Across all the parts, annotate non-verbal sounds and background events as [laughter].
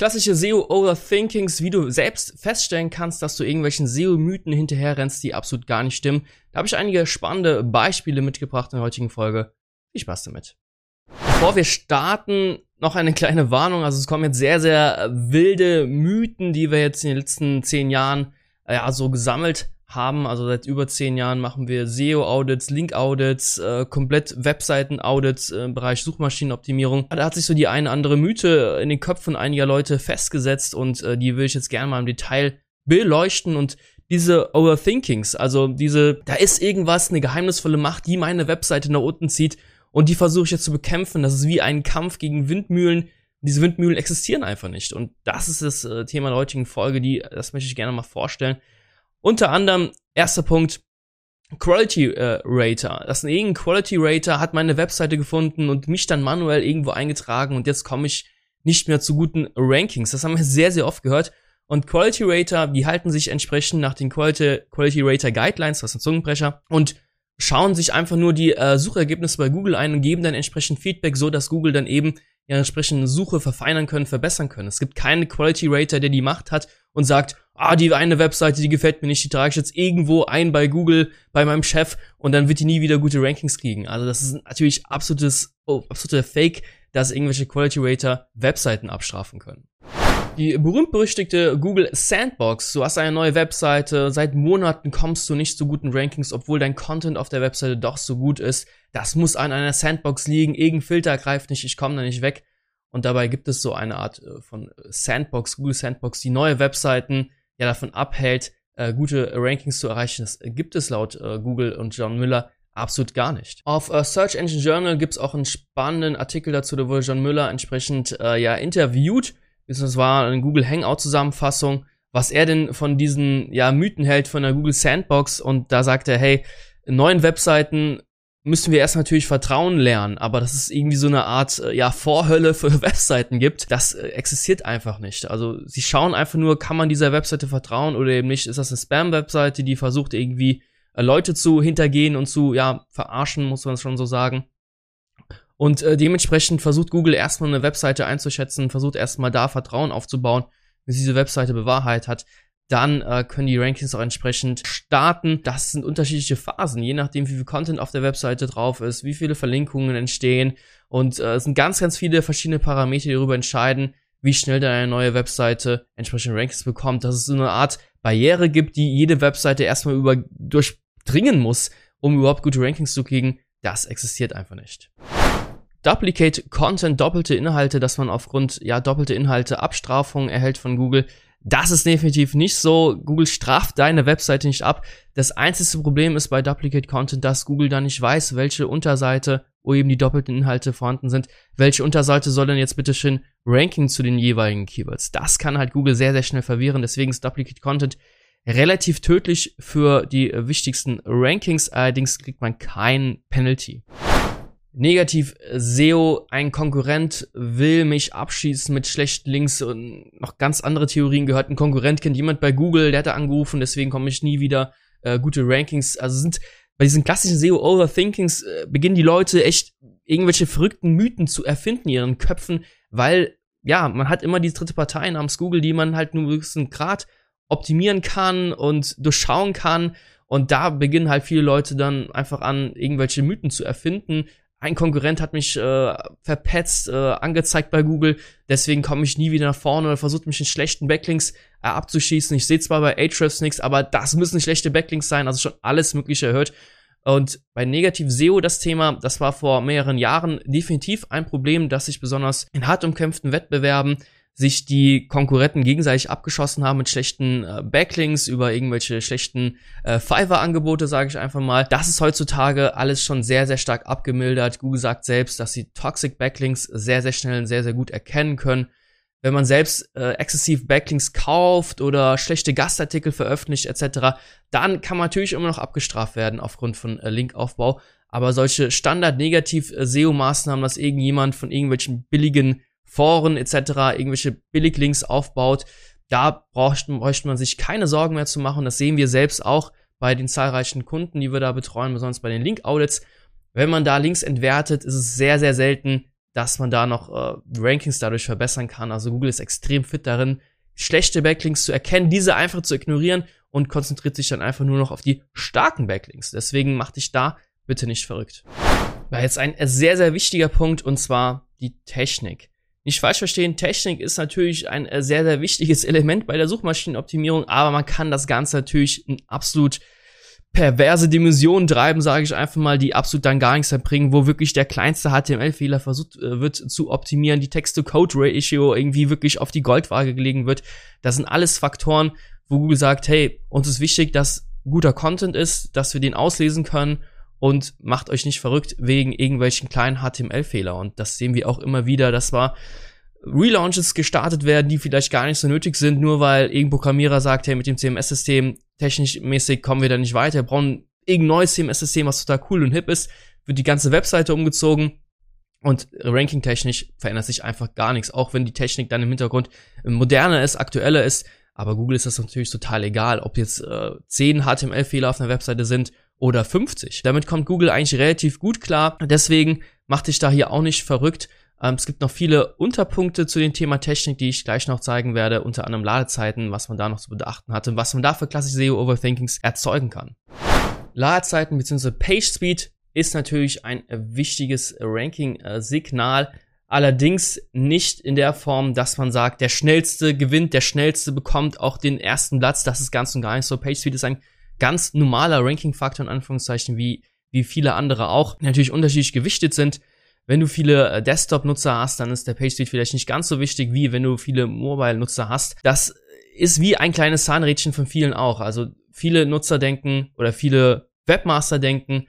Klassische SEO-Overthinkings, wie du selbst feststellen kannst, dass du irgendwelchen SEO-Mythen hinterherrennst, die absolut gar nicht stimmen. Da habe ich einige spannende Beispiele mitgebracht in der heutigen Folge. Viel Spaß damit. Bevor wir starten, noch eine kleine Warnung. Also es kommen jetzt sehr, sehr wilde Mythen, die wir jetzt in den letzten zehn Jahren ja, so gesammelt haben. Also seit über zehn Jahren machen wir SEO-Audits, Link-Audits, äh, komplett Webseiten-Audits äh, im Bereich Suchmaschinenoptimierung. Da hat sich so die eine andere Mythe in den Köpfen einiger Leute festgesetzt und äh, die will ich jetzt gerne mal im Detail beleuchten und diese Overthinkings, also diese, da ist irgendwas, eine geheimnisvolle Macht, die meine Webseite nach unten zieht und die versuche ich jetzt zu bekämpfen. Das ist wie ein Kampf gegen Windmühlen. Diese Windmühlen existieren einfach nicht. Und das ist das äh, Thema der heutigen Folge, die, das möchte ich gerne mal vorstellen. Unter anderem, erster Punkt, Quality äh, Rater. Das ist ein irgendein Quality Rater hat meine Webseite gefunden und mich dann manuell irgendwo eingetragen und jetzt komme ich nicht mehr zu guten Rankings. Das haben wir sehr, sehr oft gehört. Und Quality Rater, die halten sich entsprechend nach den Quality, Quality Rater Guidelines, was ein Zungenbrecher, und schauen sich einfach nur die äh, Suchergebnisse bei Google ein und geben dann entsprechend Feedback, so dass Google dann eben ihre entsprechende Suche verfeinern können, verbessern können. Es gibt keinen Quality Rater, der die Macht hat und sagt, ah, die eine Webseite, die gefällt mir nicht, die trage ich jetzt irgendwo ein bei Google, bei meinem Chef und dann wird die nie wieder gute Rankings kriegen. Also das ist natürlich absolutes, oh, absoluter Fake, dass irgendwelche Quality Rater Webseiten abstrafen können. Die berühmt-berüchtigte Google Sandbox. Du hast eine neue Webseite, seit Monaten kommst du nicht zu guten Rankings, obwohl dein Content auf der Webseite doch so gut ist. Das muss an einer Sandbox liegen, irgendein Filter greift nicht, ich komme da nicht weg. Und dabei gibt es so eine Art äh, von Sandbox, Google Sandbox, die neue Webseiten ja davon abhält, äh, gute Rankings zu erreichen. Das gibt es laut äh, Google und John Müller absolut gar nicht. Auf äh, Search Engine Journal gibt es auch einen spannenden Artikel dazu, da wurde John Müller entsprechend äh, ja interviewt. Das war eine Google Hangout Zusammenfassung, was er denn von diesen ja Mythen hält von der Google Sandbox und da sagt er, hey, neuen Webseiten müssen wir erst natürlich Vertrauen lernen, aber dass es irgendwie so eine Art äh, ja Vorhölle für [laughs] Webseiten gibt, das äh, existiert einfach nicht. Also sie schauen einfach nur, kann man dieser Webseite vertrauen oder eben nicht? Ist das eine Spam-Webseite, die versucht irgendwie äh, Leute zu hintergehen und zu ja verarschen, muss man schon so sagen. Und äh, dementsprechend versucht Google erstmal eine Webseite einzuschätzen, versucht erstmal da Vertrauen aufzubauen, bis diese Webseite bewahrheit hat dann äh, können die Rankings auch entsprechend starten. Das sind unterschiedliche Phasen, je nachdem, wie viel Content auf der Webseite drauf ist, wie viele Verlinkungen entstehen. Und äh, es sind ganz, ganz viele verschiedene Parameter, die darüber entscheiden, wie schnell dann eine neue Webseite entsprechende Rankings bekommt. Dass es so eine Art Barriere gibt, die jede Webseite erstmal über durchdringen muss, um überhaupt gute Rankings zu kriegen. Das existiert einfach nicht. Duplicate Content, doppelte Inhalte, dass man aufgrund ja doppelte Inhalte Abstrafungen erhält von Google. Das ist definitiv nicht so. Google straft deine Webseite nicht ab. Das einzige Problem ist bei Duplicate Content, dass Google da nicht weiß, welche Unterseite, wo eben die doppelten Inhalte vorhanden sind, welche Unterseite soll denn jetzt bitte schön ranking zu den jeweiligen Keywords. Das kann halt Google sehr, sehr schnell verwirren. Deswegen ist Duplicate Content relativ tödlich für die wichtigsten Rankings. Allerdings kriegt man kein Penalty. Negativ SEO, ein Konkurrent will mich abschießen mit schlechten Links und noch ganz andere Theorien gehört. Ein Konkurrent kennt jemand bei Google, der hat da angerufen, deswegen komme ich nie wieder äh, gute Rankings. Also sind bei diesen klassischen SEO-Overthinkings äh, beginnen die Leute echt irgendwelche verrückten Mythen zu erfinden in ihren Köpfen, weil ja, man hat immer die dritte Partei namens Google, die man halt nur gewissen Grad optimieren kann und durchschauen kann. Und da beginnen halt viele Leute dann einfach an, irgendwelche Mythen zu erfinden, ein Konkurrent hat mich äh, verpetzt, äh, angezeigt bei Google, deswegen komme ich nie wieder nach vorne oder versucht mich in schlechten Backlinks äh, abzuschießen. Ich sehe zwar bei Ahrefs nichts, aber das müssen schlechte Backlinks sein, also schon alles Mögliche erhöht. Und bei Negativ SEO das Thema, das war vor mehreren Jahren definitiv ein Problem, das sich besonders in hart umkämpften Wettbewerben sich die Konkurrenten gegenseitig abgeschossen haben mit schlechten äh, Backlinks über irgendwelche schlechten äh, Fiverr-Angebote, sage ich einfach mal. Das ist heutzutage alles schon sehr, sehr stark abgemildert. Google sagt selbst, dass sie Toxic Backlinks sehr, sehr schnell und sehr, sehr gut erkennen können. Wenn man selbst äh, exzessiv Backlinks kauft oder schlechte Gastartikel veröffentlicht etc., dann kann man natürlich immer noch abgestraft werden aufgrund von äh, Linkaufbau. Aber solche Standard-Negativ-SEO-Maßnahmen, dass irgendjemand von irgendwelchen billigen Foren etc. irgendwelche Billiglinks aufbaut, da bräuchte, bräuchte man sich keine Sorgen mehr zu machen. Das sehen wir selbst auch bei den zahlreichen Kunden, die wir da betreuen, besonders bei den Link-Audits. Wenn man da Links entwertet, ist es sehr, sehr selten, dass man da noch äh, Rankings dadurch verbessern kann. Also Google ist extrem fit darin, schlechte Backlinks zu erkennen, diese einfach zu ignorieren und konzentriert sich dann einfach nur noch auf die starken Backlinks. Deswegen mach dich da bitte nicht verrückt. War jetzt ein sehr, sehr wichtiger Punkt und zwar die Technik. Nicht falsch verstehen, Technik ist natürlich ein sehr, sehr wichtiges [laughs] Element bei der Suchmaschinenoptimierung, aber man kann das Ganze natürlich in absolut perverse Dimensionen treiben, sage ich einfach mal, die absolut dann gar nichts erbringen, wo wirklich der kleinste HTML-Fehler versucht äh, wird zu optimieren, die Text-to-Code-Ratio irgendwie wirklich auf die Goldwaage gelegen wird. Das sind alles Faktoren, wo Google sagt, hey, uns ist wichtig, dass guter Content ist, dass wir den auslesen können und macht euch nicht verrückt wegen irgendwelchen kleinen HTML-Fehler. Und das sehen wir auch immer wieder, dass war Relaunches gestartet werden, die vielleicht gar nicht so nötig sind, nur weil irgendein Programmierer sagt, hey, mit dem CMS-System technisch mäßig kommen wir da nicht weiter, wir brauchen irgendein neues CMS-System, was total cool und hip ist, wird die ganze Webseite umgezogen und ranking-technisch verändert sich einfach gar nichts, auch wenn die Technik dann im Hintergrund moderner ist, aktueller ist, aber Google ist das natürlich total egal, ob jetzt äh, 10 HTML-Fehler auf einer Webseite sind oder 50. Damit kommt Google eigentlich relativ gut klar, deswegen macht dich da hier auch nicht verrückt, ähm, es gibt noch viele Unterpunkte zu dem Thema Technik, die ich gleich noch zeigen werde, unter anderem Ladezeiten, was man da noch zu beachten hatte, was man da für klassische SEO-Overthinkings erzeugen kann. Ladezeiten bzw. Page Speed ist natürlich ein wichtiges Ranking-Signal, allerdings nicht in der Form, dass man sagt, der schnellste gewinnt, der schnellste bekommt auch den ersten Platz. Das ist ganz und gar nicht so. Page Speed ist ein ganz normaler Ranking-Faktor in Anführungszeichen, wie, wie viele andere auch, natürlich unterschiedlich gewichtet sind. Wenn du viele äh, Desktop-Nutzer hast, dann ist der PageSpeed vielleicht nicht ganz so wichtig, wie wenn du viele Mobile-Nutzer hast. Das ist wie ein kleines Zahnrädchen von vielen auch. Also viele Nutzer denken oder viele Webmaster denken,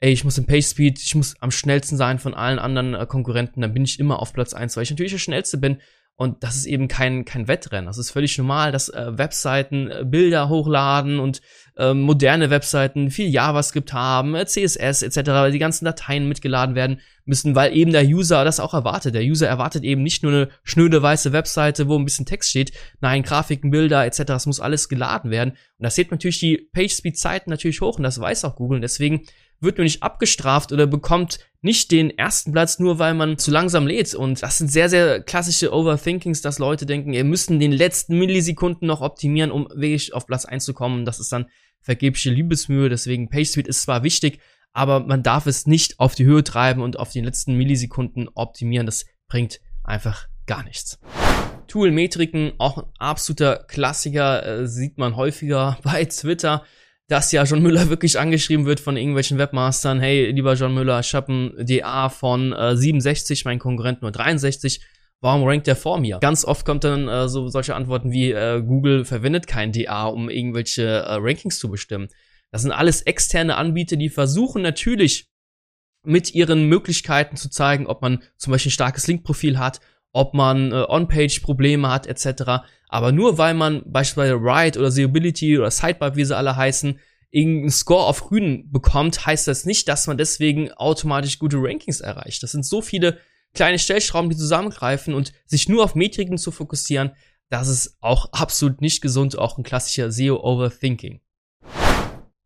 ey, ich muss im PageSpeed, ich muss am schnellsten sein von allen anderen äh, Konkurrenten, dann bin ich immer auf Platz eins, weil ich natürlich der schnellste bin. Und das ist eben kein, kein Wettrennen. Das ist völlig normal, dass äh, Webseiten äh, Bilder hochladen und äh, moderne Webseiten viel JavaScript haben, äh, CSS etc., weil die ganzen Dateien mitgeladen werden müssen, weil eben der User das auch erwartet. Der User erwartet eben nicht nur eine schnöde weiße Webseite, wo ein bisschen Text steht, nein, Grafiken, Bilder etc., das muss alles geladen werden. Und das sieht natürlich die PageSpeed-Zeiten natürlich hoch und das weiß auch Google. Und deswegen wird nur nicht abgestraft oder bekommt nicht den ersten Platz, nur weil man zu langsam lädt. Und das sind sehr, sehr klassische Overthinkings, dass Leute denken, ihr müssen den letzten Millisekunden noch optimieren, um wirklich auf Platz 1 zu kommen. Das ist dann vergebliche Liebesmühe. Deswegen PageSpeed ist zwar wichtig, aber man darf es nicht auf die Höhe treiben und auf die letzten Millisekunden optimieren. Das bringt einfach gar nichts. Tool-Metriken, auch ein absoluter Klassiker, äh, sieht man häufiger [laughs] bei Twitter dass ja John Müller [laughs] wirklich angeschrieben wird von irgendwelchen Webmastern, hey, lieber John Müller, ich habe ein DA von äh, 67, mein Konkurrent nur 63. Warum rankt der vor mir? Ganz oft kommt dann äh, so solche Antworten wie äh, Google verwendet kein DA, um irgendwelche äh, Rankings zu bestimmen. Das sind alles externe Anbieter, die versuchen natürlich mit ihren Möglichkeiten zu zeigen, ob man zum Beispiel ein starkes Linkprofil hat, ob man äh, On-Page-Probleme hat, etc. Aber nur weil man beispielsweise Ride oder Seeability oder Sidebar, wie sie alle heißen, irgendeinen Score auf Grün bekommt, heißt das nicht, dass man deswegen automatisch gute Rankings erreicht. Das sind so viele kleine Stellschrauben, die zusammengreifen und sich nur auf Metriken zu fokussieren, das ist auch absolut nicht gesund, auch ein klassischer SEO-Overthinking.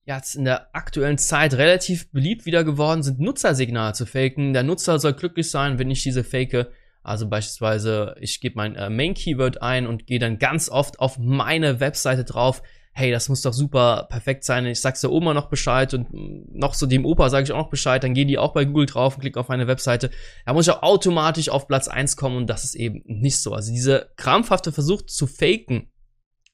Ja, jetzt in der aktuellen Zeit relativ beliebt wieder geworden sind, Nutzersignale zu faken. Der Nutzer soll glücklich sein, wenn ich diese fake. Also beispielsweise, ich gebe mein äh, Main-Keyword ein und gehe dann ganz oft auf meine Webseite drauf. Hey, das muss doch super perfekt sein. Ich sag's der Oma noch Bescheid und mm, noch so dem Opa sage ich auch noch Bescheid. Dann gehen die auch bei Google drauf und klicken auf meine Webseite. Da muss ich auch automatisch auf Platz eins kommen und das ist eben nicht so. Also diese krampfhafte Versuch zu faken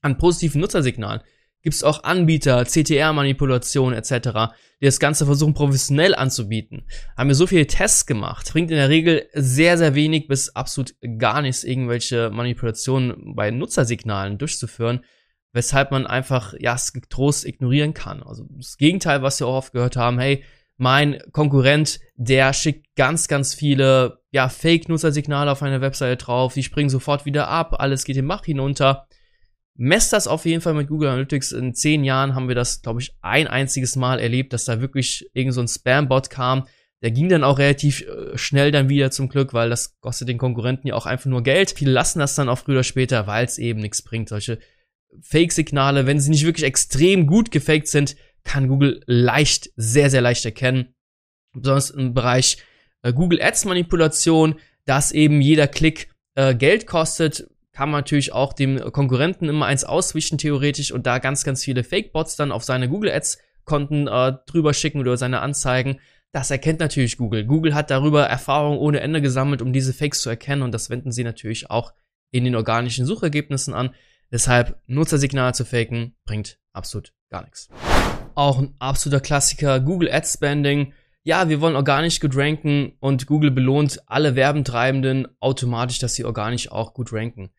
an positiven Nutzersignalen gibt es auch Anbieter, CTR-Manipulation etc., die das Ganze versuchen professionell anzubieten. Haben wir so viele Tests gemacht, bringt in der Regel sehr, sehr wenig bis absolut gar nichts, irgendwelche Manipulationen bei Nutzersignalen durchzuführen, weshalb man einfach, ja, es getrost ignorieren kann. Also das Gegenteil, was wir auch oft gehört haben, hey, mein Konkurrent, der schickt ganz, ganz viele, ja, Fake-Nutzersignale auf eine Webseite drauf, die springen sofort wieder ab, alles geht im Bach hinunter Messt das auf jeden Fall mit Google Analytics. In zehn Jahren haben wir das, glaube ich, ein einziges Mal erlebt, dass da wirklich irgend so Spam-Bot kam. Der ging dann auch relativ äh, schnell dann wieder zum Glück, weil das kostet den Konkurrenten ja auch einfach nur Geld. Viele lassen das dann auch früher oder später, weil es eben nichts bringt. Solche Fake-Signale, wenn sie nicht wirklich extrem gut gefaked sind, kann Google leicht, sehr, sehr leicht erkennen. Besonders im Bereich äh, Google Ads Manipulation, dass eben jeder Klick äh, Geld kostet, kann man natürlich auch dem Konkurrenten immer eins auswischen, theoretisch, und da ganz, ganz viele Fake-Bots dann auf seine Google Ads-Konten äh, drüber schicken oder seine Anzeigen. Das erkennt natürlich Google. Google hat darüber Erfahrung ohne Ende gesammelt, um diese Fakes zu erkennen, und das wenden sie natürlich auch in den organischen Suchergebnissen an. Deshalb Nutzersignale zu faken bringt absolut gar nichts. Auch ein absoluter Klassiker, Google Ad Spending. Ja, wir wollen organisch gut ranken und Google belohnt alle Werbentreibenden automatisch, dass sie organisch auch gut ranken.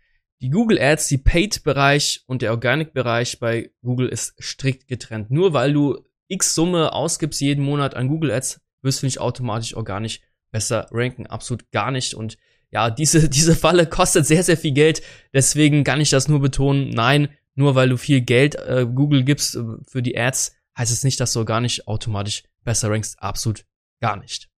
Die Google Ads, die Paid-Bereich und der Organic-Bereich bei Google ist strikt getrennt. Nur weil du x Summe ausgibst jeden Monat an Google Ads, wirst du nicht automatisch organisch besser ranken. Absolut gar nicht. Und ja, diese, [laughs] diese Falle kostet sehr, sehr viel Geld. Deswegen kann ich das nur betonen. Nein, nur weil du viel Geld äh, Google gibst äh, für die Ads, heißt es nicht, dass du organisch automatisch besser rankst. Absolut gar nicht.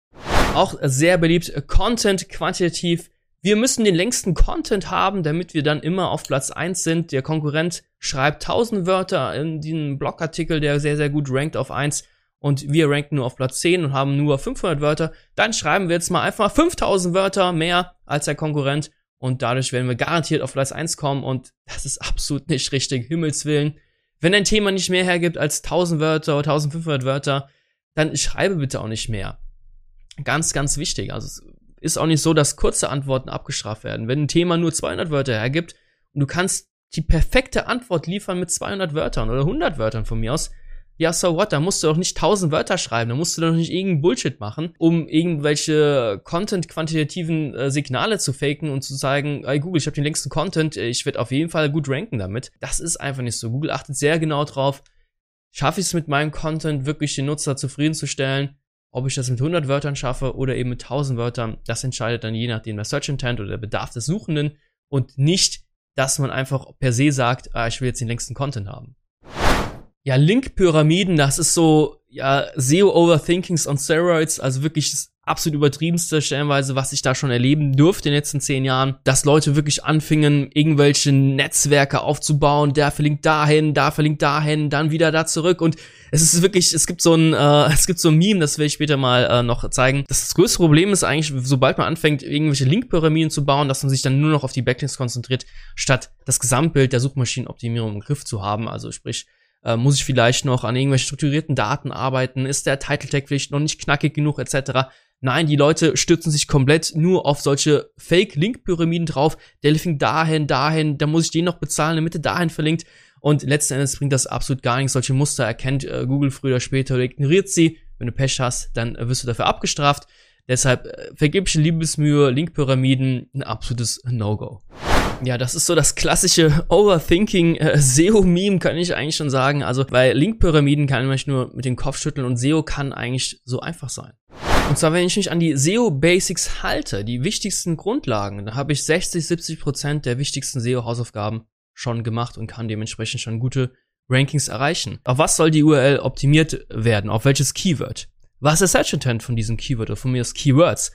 Auch sehr beliebt, Content quantitativ wir müssen den längsten Content haben, damit wir dann immer auf Platz eins sind. Der Konkurrent schreibt 1000 Wörter in diesem Blogartikel, der sehr, sehr gut rankt auf eins und wir ranken nur auf Platz 10 und haben nur 500 Wörter. Dann schreiben wir jetzt mal einfach 5000 Wörter mehr als der Konkurrent und dadurch werden wir garantiert auf Platz 1 kommen und das ist absolut nicht richtig, Himmelswillen. Wenn ein Thema nicht mehr hergibt als 1000 Wörter oder 1500 Wörter, dann schreibe bitte auch nicht mehr. Ganz, ganz wichtig. Also ist auch nicht so, dass kurze Antworten abgestraft werden. Wenn ein Thema nur 200 Wörter hergibt und du kannst die perfekte Antwort liefern mit 200 Wörtern oder 100 Wörtern von mir aus, ja, so what, da musst du doch nicht 1000 Wörter schreiben, da musst du doch nicht irgendeinen Bullshit machen, um irgendwelche Content-quantitativen äh, Signale zu faken und zu sagen, ey Google, ich habe den längsten Content, ich werde auf jeden Fall gut ranken damit. Das ist einfach nicht so. Google achtet sehr genau drauf, schaffe ich es mit meinem Content wirklich den Nutzer zufriedenzustellen ob ich das mit 100 Wörtern schaffe oder eben mit 1000 Wörtern, das entscheidet dann je nachdem der Search Intent oder der Bedarf des Suchenden und nicht, dass man einfach per se sagt, ah, ich will jetzt den längsten Content haben. Ja, Link-Pyramiden, das ist so, ja, SEO-Overthinkings on Steroids, also wirklich absolut übertriebenste stellenweise, was ich da schon erleben durfte in den letzten zehn Jahren, dass Leute wirklich anfingen, irgendwelche Netzwerke aufzubauen, der verlinkt dahin, da verlinkt dahin, dann wieder da zurück und es ist wirklich, es gibt so ein, äh, [laughs] es gibt so ein Meme, das will ich später mal äh, noch zeigen. Das, größte Problem ist eigentlich, sobald man anfängt, irgendwelche Link-Pyramiden zu bauen, dass man sich dann nur noch auf die Backlinks konzentriert, statt das Gesamtbild der Suchmaschinenoptimierung im Griff zu haben. Also sprich, äh, muss ich vielleicht noch an irgendwelchen strukturierten Daten arbeiten? Ist der Title Tag vielleicht noch nicht knackig genug etc.? Nein, die Leute stürzen sich komplett nur auf solche Fake-Link-Pyramiden drauf. Der fing dahin, dahin, da muss ich den noch bezahlen, damit er dahin verlinkt. Und letzten Endes bringt das absolut gar nichts. Solche Muster erkennt äh, Google früher oder später oder ignoriert sie. Wenn du Pech hast, dann äh, wirst du dafür abgestraft. Deshalb äh, vergebliche Liebesmühe, Link-Pyramiden, ein absolutes No-Go. Ja, das ist so das klassische Overthinking äh, SEO-Meme, kann ich eigentlich schon sagen. Also, weil Link-Pyramiden kann man nur mit dem Kopf schütteln und SEO kann eigentlich so einfach sein. Und zwar, wenn ich mich an die SEO-Basics halte, die wichtigsten Grundlagen, da habe ich 60, 70 Prozent der wichtigsten SEO-Hausaufgaben schon gemacht und kann dementsprechend schon gute Rankings erreichen. Auf was soll die URL optimiert werden? Auf welches Keyword? Was ist der Search Intent von diesem Keyword oder von mir ist Keywords?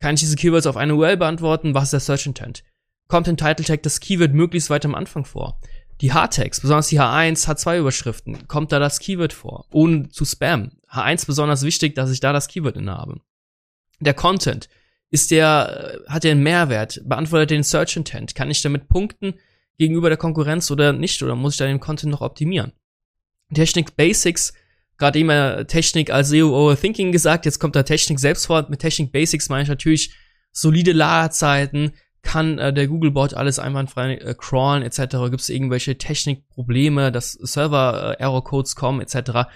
Kann ich diese Keywords auf eine URL beantworten? Was ist der Search Intent? kommt im Title Tag das Keyword möglichst weit am Anfang vor. Die H-Tags, besonders die H1, H2-Überschriften, kommt da das Keyword vor, ohne zu spammen. H1 besonders wichtig, dass ich da das Keyword inne habe. Der Content, ist der, äh, hat der einen Mehrwert? Beantwortet den Search Intent? Kann ich damit punkten gegenüber der Konkurrenz oder nicht? Oder muss ich da den Content noch optimieren? Technik Basics, gerade immer Technik als SEO Overthinking gesagt, jetzt kommt da Technik selbst vor. Mit Technik Basics meine ich natürlich solide Lagerzeiten, kann äh, der Googlebot alles einwandfrei äh, crawlen etc. Gibt es irgendwelche Technikprobleme, dass Server-Error-Codes äh, kommen etc.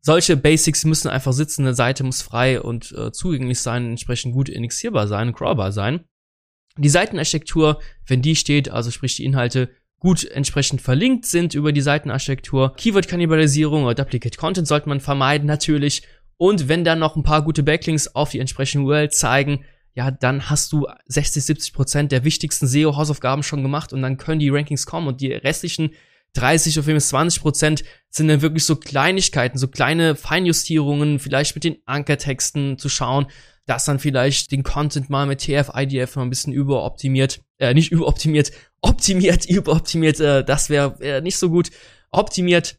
Solche Basics müssen einfach sitzen, eine Seite muss frei und äh, zugänglich sein, entsprechend gut indexierbar sein, crawlbar sein. Die Seitenarchitektur, wenn die steht, also sprich die Inhalte gut entsprechend verlinkt sind über die Seitenarchitektur. Keyword-Kannibalisierung oder Duplicate Content sollte man vermeiden natürlich. Und wenn dann noch ein paar gute Backlinks auf die entsprechende URL zeigen, ja, dann hast du 60, 70 Prozent der wichtigsten SEO-Hausaufgaben schon gemacht und dann können die Rankings kommen und die restlichen 30 auf jeden Fall 20 Prozent sind dann wirklich so Kleinigkeiten, so kleine Feinjustierungen, vielleicht mit den Ankertexten zu schauen, dass dann vielleicht den Content mal mit TF, IDF mal ein bisschen überoptimiert, äh, nicht überoptimiert, [laughs] optimiert, überoptimiert, äh, das wäre äh, nicht so gut, optimiert.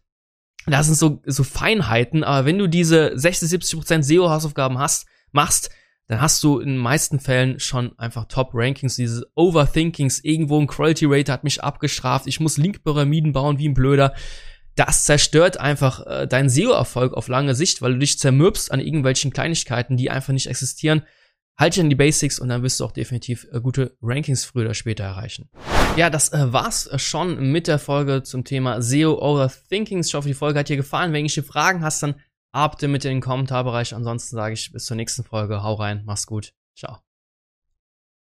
Das sind so, so Feinheiten, aber wenn du diese 60, 70 Prozent SEO-Hausaufgaben hast, machst, dann hast du in den meisten Fällen schon einfach Top-Rankings, diese Overthinkings, irgendwo ein Quality Rate hat mich abgestraft, ich muss Link-Pyramiden bauen wie ein Blöder. Das zerstört einfach äh, deinen SEO-Erfolg auf lange Sicht, weil du dich zermürbst an irgendwelchen Kleinigkeiten, die einfach nicht existieren. Halt dich an die Basics und dann wirst du auch definitiv äh, gute Rankings früher oder später erreichen. Ja, das äh, war's äh, schon mit der Folge zum Thema SEO Overthinkings. Ich hoffe, die Folge hat dir gefallen. Wenn du Fragen hast, dann ab mit in den Kommentarbereich. Ansonsten sage ich bis zur nächsten Folge. Hau rein, mach's gut. Ciao.